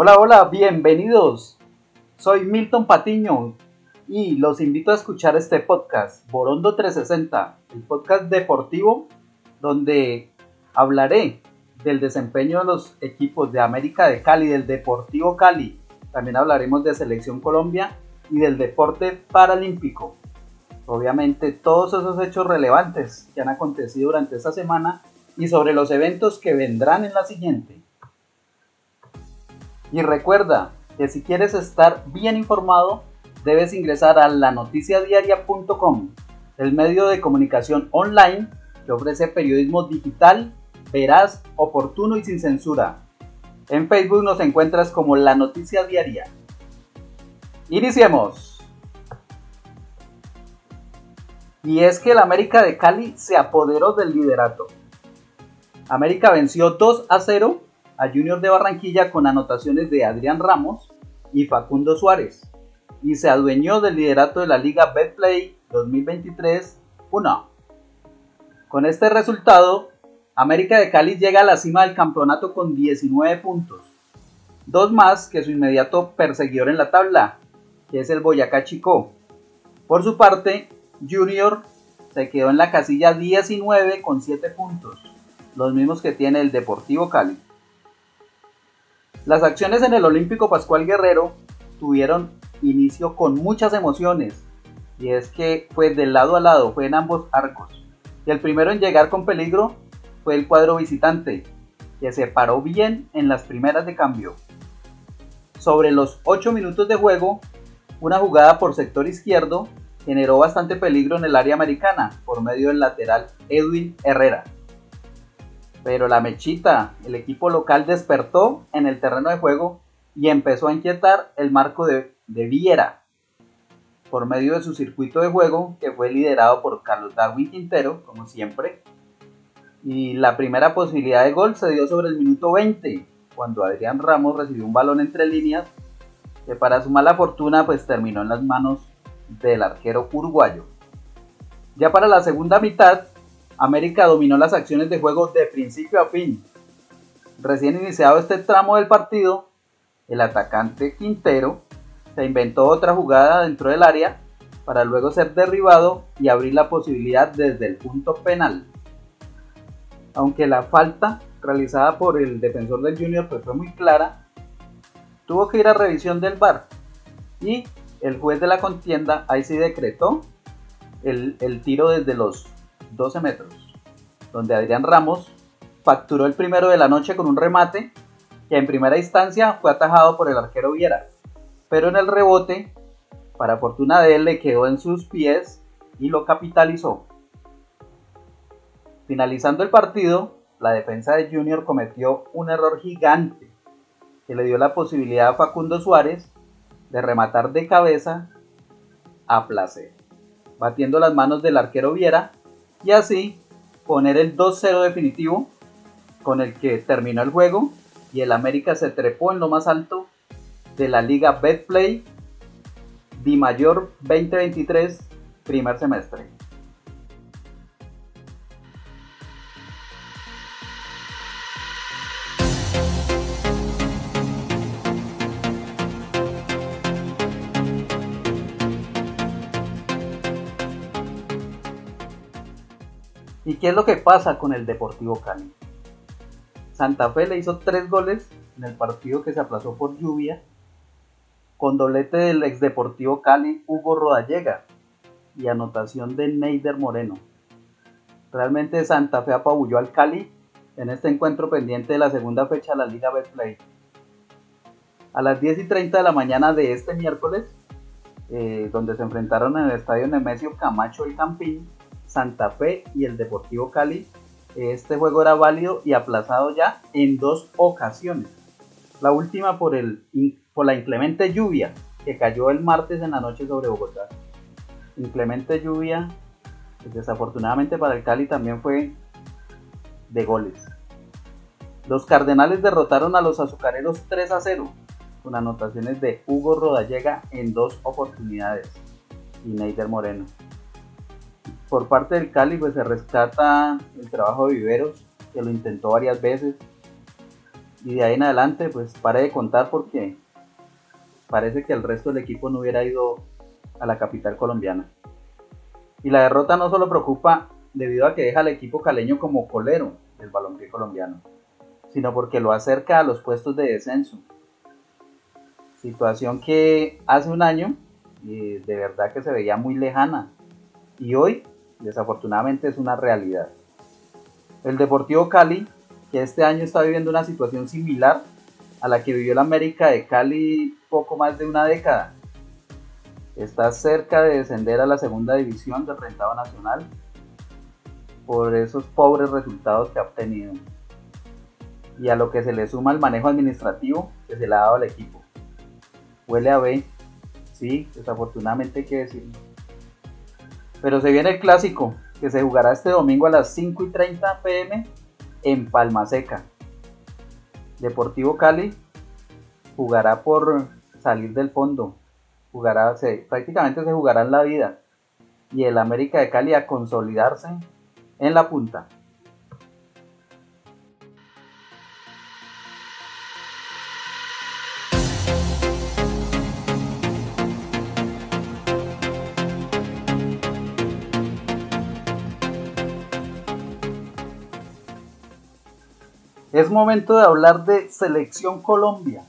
Hola, hola, bienvenidos. Soy Milton Patiño y los invito a escuchar este podcast, Borondo 360, el podcast deportivo donde hablaré del desempeño de los equipos de América de Cali, del Deportivo Cali. También hablaremos de Selección Colombia y del deporte paralímpico. Obviamente todos esos hechos relevantes que han acontecido durante esta semana y sobre los eventos que vendrán en la siguiente. Y recuerda que si quieres estar bien informado, debes ingresar a lanoticiadiaria.com, el medio de comunicación online que ofrece periodismo digital, veraz, oportuno y sin censura. En Facebook nos encuentras como La Noticia Diaria. Iniciemos. Y es que el América de Cali se apoderó del liderato. América venció 2 a 0 a Junior de Barranquilla con anotaciones de Adrián Ramos y Facundo Suárez y se adueñó del liderato de la Liga Betplay 2023-1. Con este resultado, América de Cali llega a la cima del campeonato con 19 puntos, dos más que su inmediato perseguidor en la tabla, que es el Boyacá Chico. Por su parte, Junior se quedó en la casilla 19 con 7 puntos, los mismos que tiene el Deportivo Cali. Las acciones en el Olímpico Pascual Guerrero tuvieron inicio con muchas emociones, y es que fue de lado a lado, fue en ambos arcos. Y el primero en llegar con peligro fue el cuadro visitante, que se paró bien en las primeras de cambio. Sobre los 8 minutos de juego, una jugada por sector izquierdo generó bastante peligro en el área americana por medio del lateral Edwin Herrera. Pero la mechita, el equipo local despertó en el terreno de juego y empezó a inquietar el marco de, Viera por medio de su circuito de juego que fue liderado por Carlos Darwin Quintero, como siempre. Y la primera posibilidad de gol se dio sobre el minuto 20, cuando Adrián Ramos recibió un balón entre líneas que para su mala fortuna pues terminó en las manos del arquero uruguayo. Ya para la segunda mitad, América dominó las acciones de juego de principio a fin. Recién iniciado este tramo del partido, el atacante Quintero se inventó otra jugada dentro del área para luego ser derribado y abrir la posibilidad desde el punto penal. Aunque la falta realizada por el defensor del Junior pues fue muy clara, tuvo que ir a revisión del VAR y el juez de la contienda ahí sí decretó el, el tiro desde los 12 metros, donde Adrián Ramos facturó el primero de la noche con un remate que en primera instancia fue atajado por el arquero Viera, pero en el rebote, para fortuna de él, le quedó en sus pies y lo capitalizó. Finalizando el partido, la defensa de Junior cometió un error gigante que le dio la posibilidad a Facundo Suárez de rematar de cabeza a placer, batiendo las manos del arquero Viera y así poner el 2-0 definitivo con el que terminó el juego y el América se trepó en lo más alto de la Liga Betplay Di Mayor 2023 primer semestre. ¿Y qué es lo que pasa con el Deportivo Cali? Santa Fe le hizo tres goles en el partido que se aplazó por lluvia, con doblete del ex Deportivo Cali Hugo Rodallega y anotación de Neider Moreno. Realmente Santa Fe apabulló al Cali en este encuentro pendiente de la segunda fecha de la Liga Betplay. A las 10 y 30 de la mañana de este miércoles, eh, donde se enfrentaron en el estadio Nemesio Camacho y Campín, Santa Fe y el Deportivo Cali. Este juego era válido y aplazado ya en dos ocasiones. La última por, el, por la inclemente lluvia que cayó el martes en la noche sobre Bogotá. Inclemente lluvia, que desafortunadamente para el Cali también fue de goles. Los Cardenales derrotaron a los Azucareros 3 a 0, con anotaciones de Hugo Rodallega en dos oportunidades y Neider Moreno por parte del Cali pues se rescata el trabajo de Viveros, que lo intentó varias veces. Y de ahí en adelante, pues pare de contar porque parece que el resto del equipo no hubiera ido a la capital colombiana. Y la derrota no solo preocupa debido a que deja al equipo caleño como colero del balompié colombiano, sino porque lo acerca a los puestos de descenso. Situación que hace un año de verdad que se veía muy lejana y hoy desafortunadamente es una realidad. El Deportivo Cali, que este año está viviendo una situación similar a la que vivió el América de Cali poco más de una década, está cerca de descender a la segunda división del rentado nacional por esos pobres resultados que ha obtenido y a lo que se le suma el manejo administrativo que se le ha dado al equipo. Huele a B, sí, desafortunadamente hay que decirlo. Pero se viene el clásico, que se jugará este domingo a las 5 y 30 pm en Palma Seca. Deportivo Cali jugará por salir del fondo, jugará, prácticamente se jugará en la vida. Y el América de Cali a consolidarse en la punta. Es momento de hablar de Selección Colombia.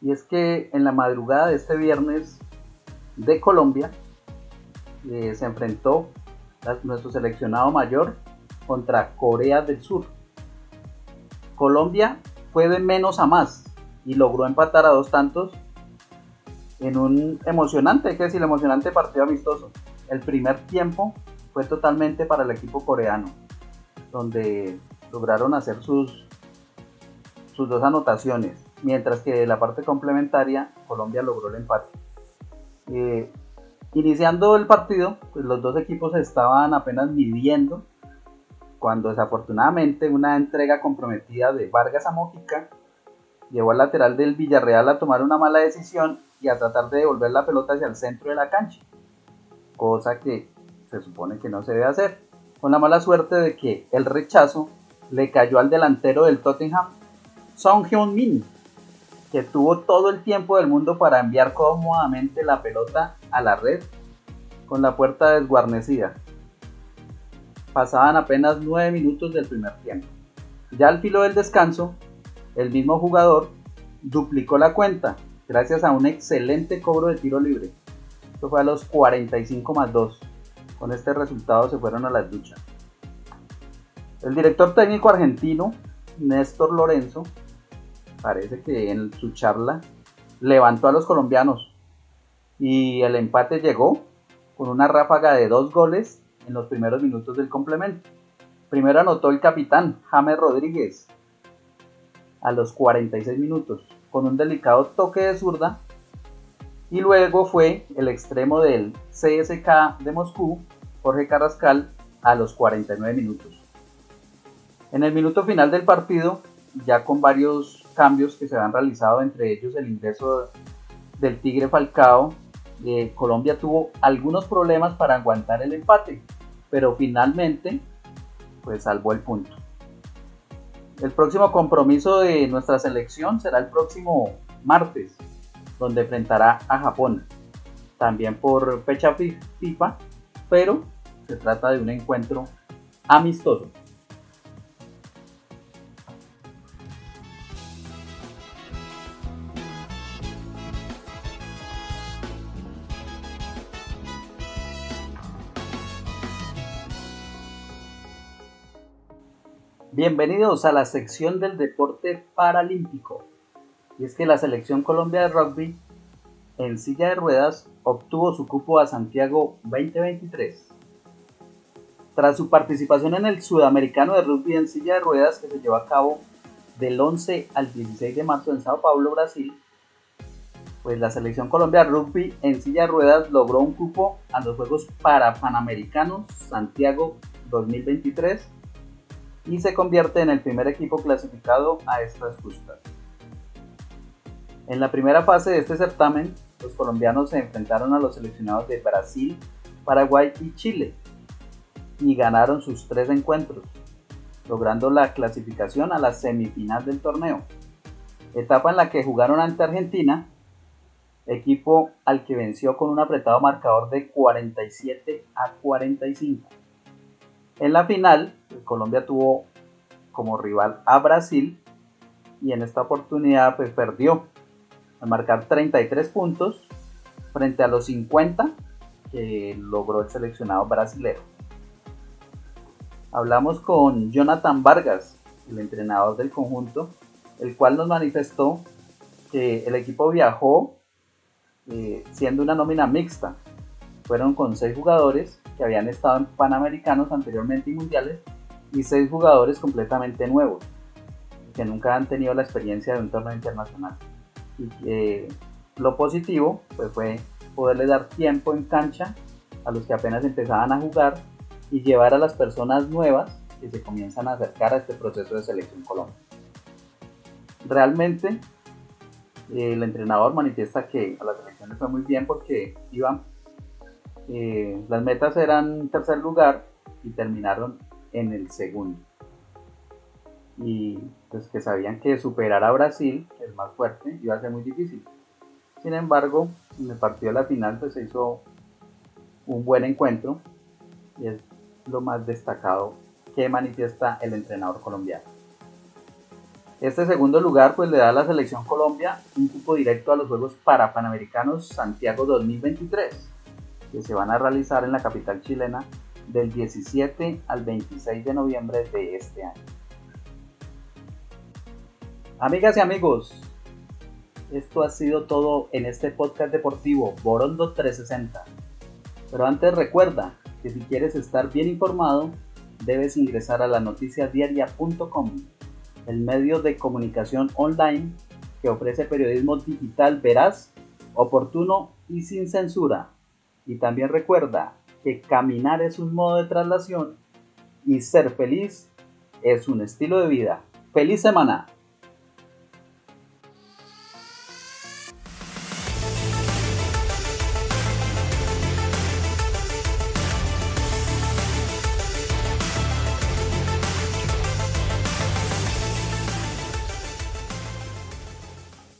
Y es que en la madrugada de este viernes de Colombia eh, se enfrentó nuestro seleccionado mayor contra Corea del Sur. Colombia fue de menos a más y logró empatar a dos tantos en un emocionante, que decir, emocionante partido amistoso. El primer tiempo fue totalmente para el equipo coreano, donde lograron hacer sus, sus dos anotaciones, mientras que la parte complementaria Colombia logró el empate. Eh, Iniciando el partido, pues los dos equipos estaban apenas midiendo cuando desafortunadamente una entrega comprometida de Vargas a Mojica llevó al lateral del Villarreal a tomar una mala decisión y a tratar de devolver la pelota hacia el centro de la cancha, cosa que se supone que no se debe hacer, con la mala suerte de que el rechazo le cayó al delantero del Tottenham, Song Hyun-min, que tuvo todo el tiempo del mundo para enviar cómodamente la pelota a la red con la puerta desguarnecida. Pasaban apenas 9 minutos del primer tiempo. Ya al filo del descanso, el mismo jugador duplicó la cuenta gracias a un excelente cobro de tiro libre. Esto fue a los 45 más 2. Con este resultado se fueron a las duchas. El director técnico argentino, Néstor Lorenzo, parece que en su charla levantó a los colombianos y el empate llegó con una ráfaga de dos goles en los primeros minutos del complemento. Primero anotó el capitán James Rodríguez a los 46 minutos con un delicado toque de zurda y luego fue el extremo del CSK de Moscú, Jorge Carrascal, a los 49 minutos. En el minuto final del partido, ya con varios cambios que se han realizado, entre ellos el ingreso del Tigre Falcao. Eh, Colombia tuvo algunos problemas para aguantar el empate, pero finalmente pues salvó el punto. El próximo compromiso de nuestra selección será el próximo martes, donde enfrentará a Japón, también por fecha FIFA, pero se trata de un encuentro amistoso. Bienvenidos a la sección del deporte paralímpico. Y es que la selección Colombia de rugby en silla de ruedas obtuvo su cupo a Santiago 2023. Tras su participación en el Sudamericano de Rugby en silla de ruedas que se llevó a cabo del 11 al 16 de marzo en Sao Paulo, Brasil, pues la selección Colombia de Rugby en silla de ruedas logró un cupo a los Juegos Parapanamericanos Santiago 2023 y se convierte en el primer equipo clasificado a estas justas. En la primera fase de este certamen, los colombianos se enfrentaron a los seleccionados de Brasil, Paraguay y Chile y ganaron sus tres encuentros. logrando la clasificación a la semifinal del torneo, etapa en la que jugaron ante Argentina, equipo al que venció con un apretado marcador de 47 a 45. En la final, Colombia tuvo como rival a Brasil y en esta oportunidad pues, perdió al marcar 33 puntos frente a los 50 que logró el seleccionado brasileño. Hablamos con Jonathan Vargas, el entrenador del conjunto, el cual nos manifestó que el equipo viajó eh, siendo una nómina mixta. Fueron con seis jugadores que habían estado en Panamericanos anteriormente y mundiales y seis jugadores completamente nuevos que nunca han tenido la experiencia de un torneo internacional. Y que lo positivo pues, fue poderle dar tiempo en cancha a los que apenas empezaban a jugar y llevar a las personas nuevas que se comienzan a acercar a este proceso de selección Colombia. Realmente el entrenador manifiesta que a las selecciones fue muy bien porque iban, eh, las metas eran tercer lugar y terminaron en el segundo. Y pues que sabían que superar a Brasil, es más fuerte, iba a ser muy difícil. Sin embargo, en el partido de la final pues, se hizo un buen encuentro y es lo más destacado que manifiesta el entrenador colombiano. Este segundo lugar pues le da a la selección Colombia un cupo directo a los Juegos Parapanamericanos Santiago 2023, que se van a realizar en la capital chilena del 17 al 26 de noviembre de este año. Amigas y amigos, esto ha sido todo en este podcast deportivo Borondo 360. Pero antes recuerda que si quieres estar bien informado, debes ingresar a la noticiasdiaria.com, el medio de comunicación online que ofrece periodismo digital veraz, oportuno y sin censura. Y también recuerda que caminar es un modo de traslación y ser feliz es un estilo de vida. ¡Feliz semana!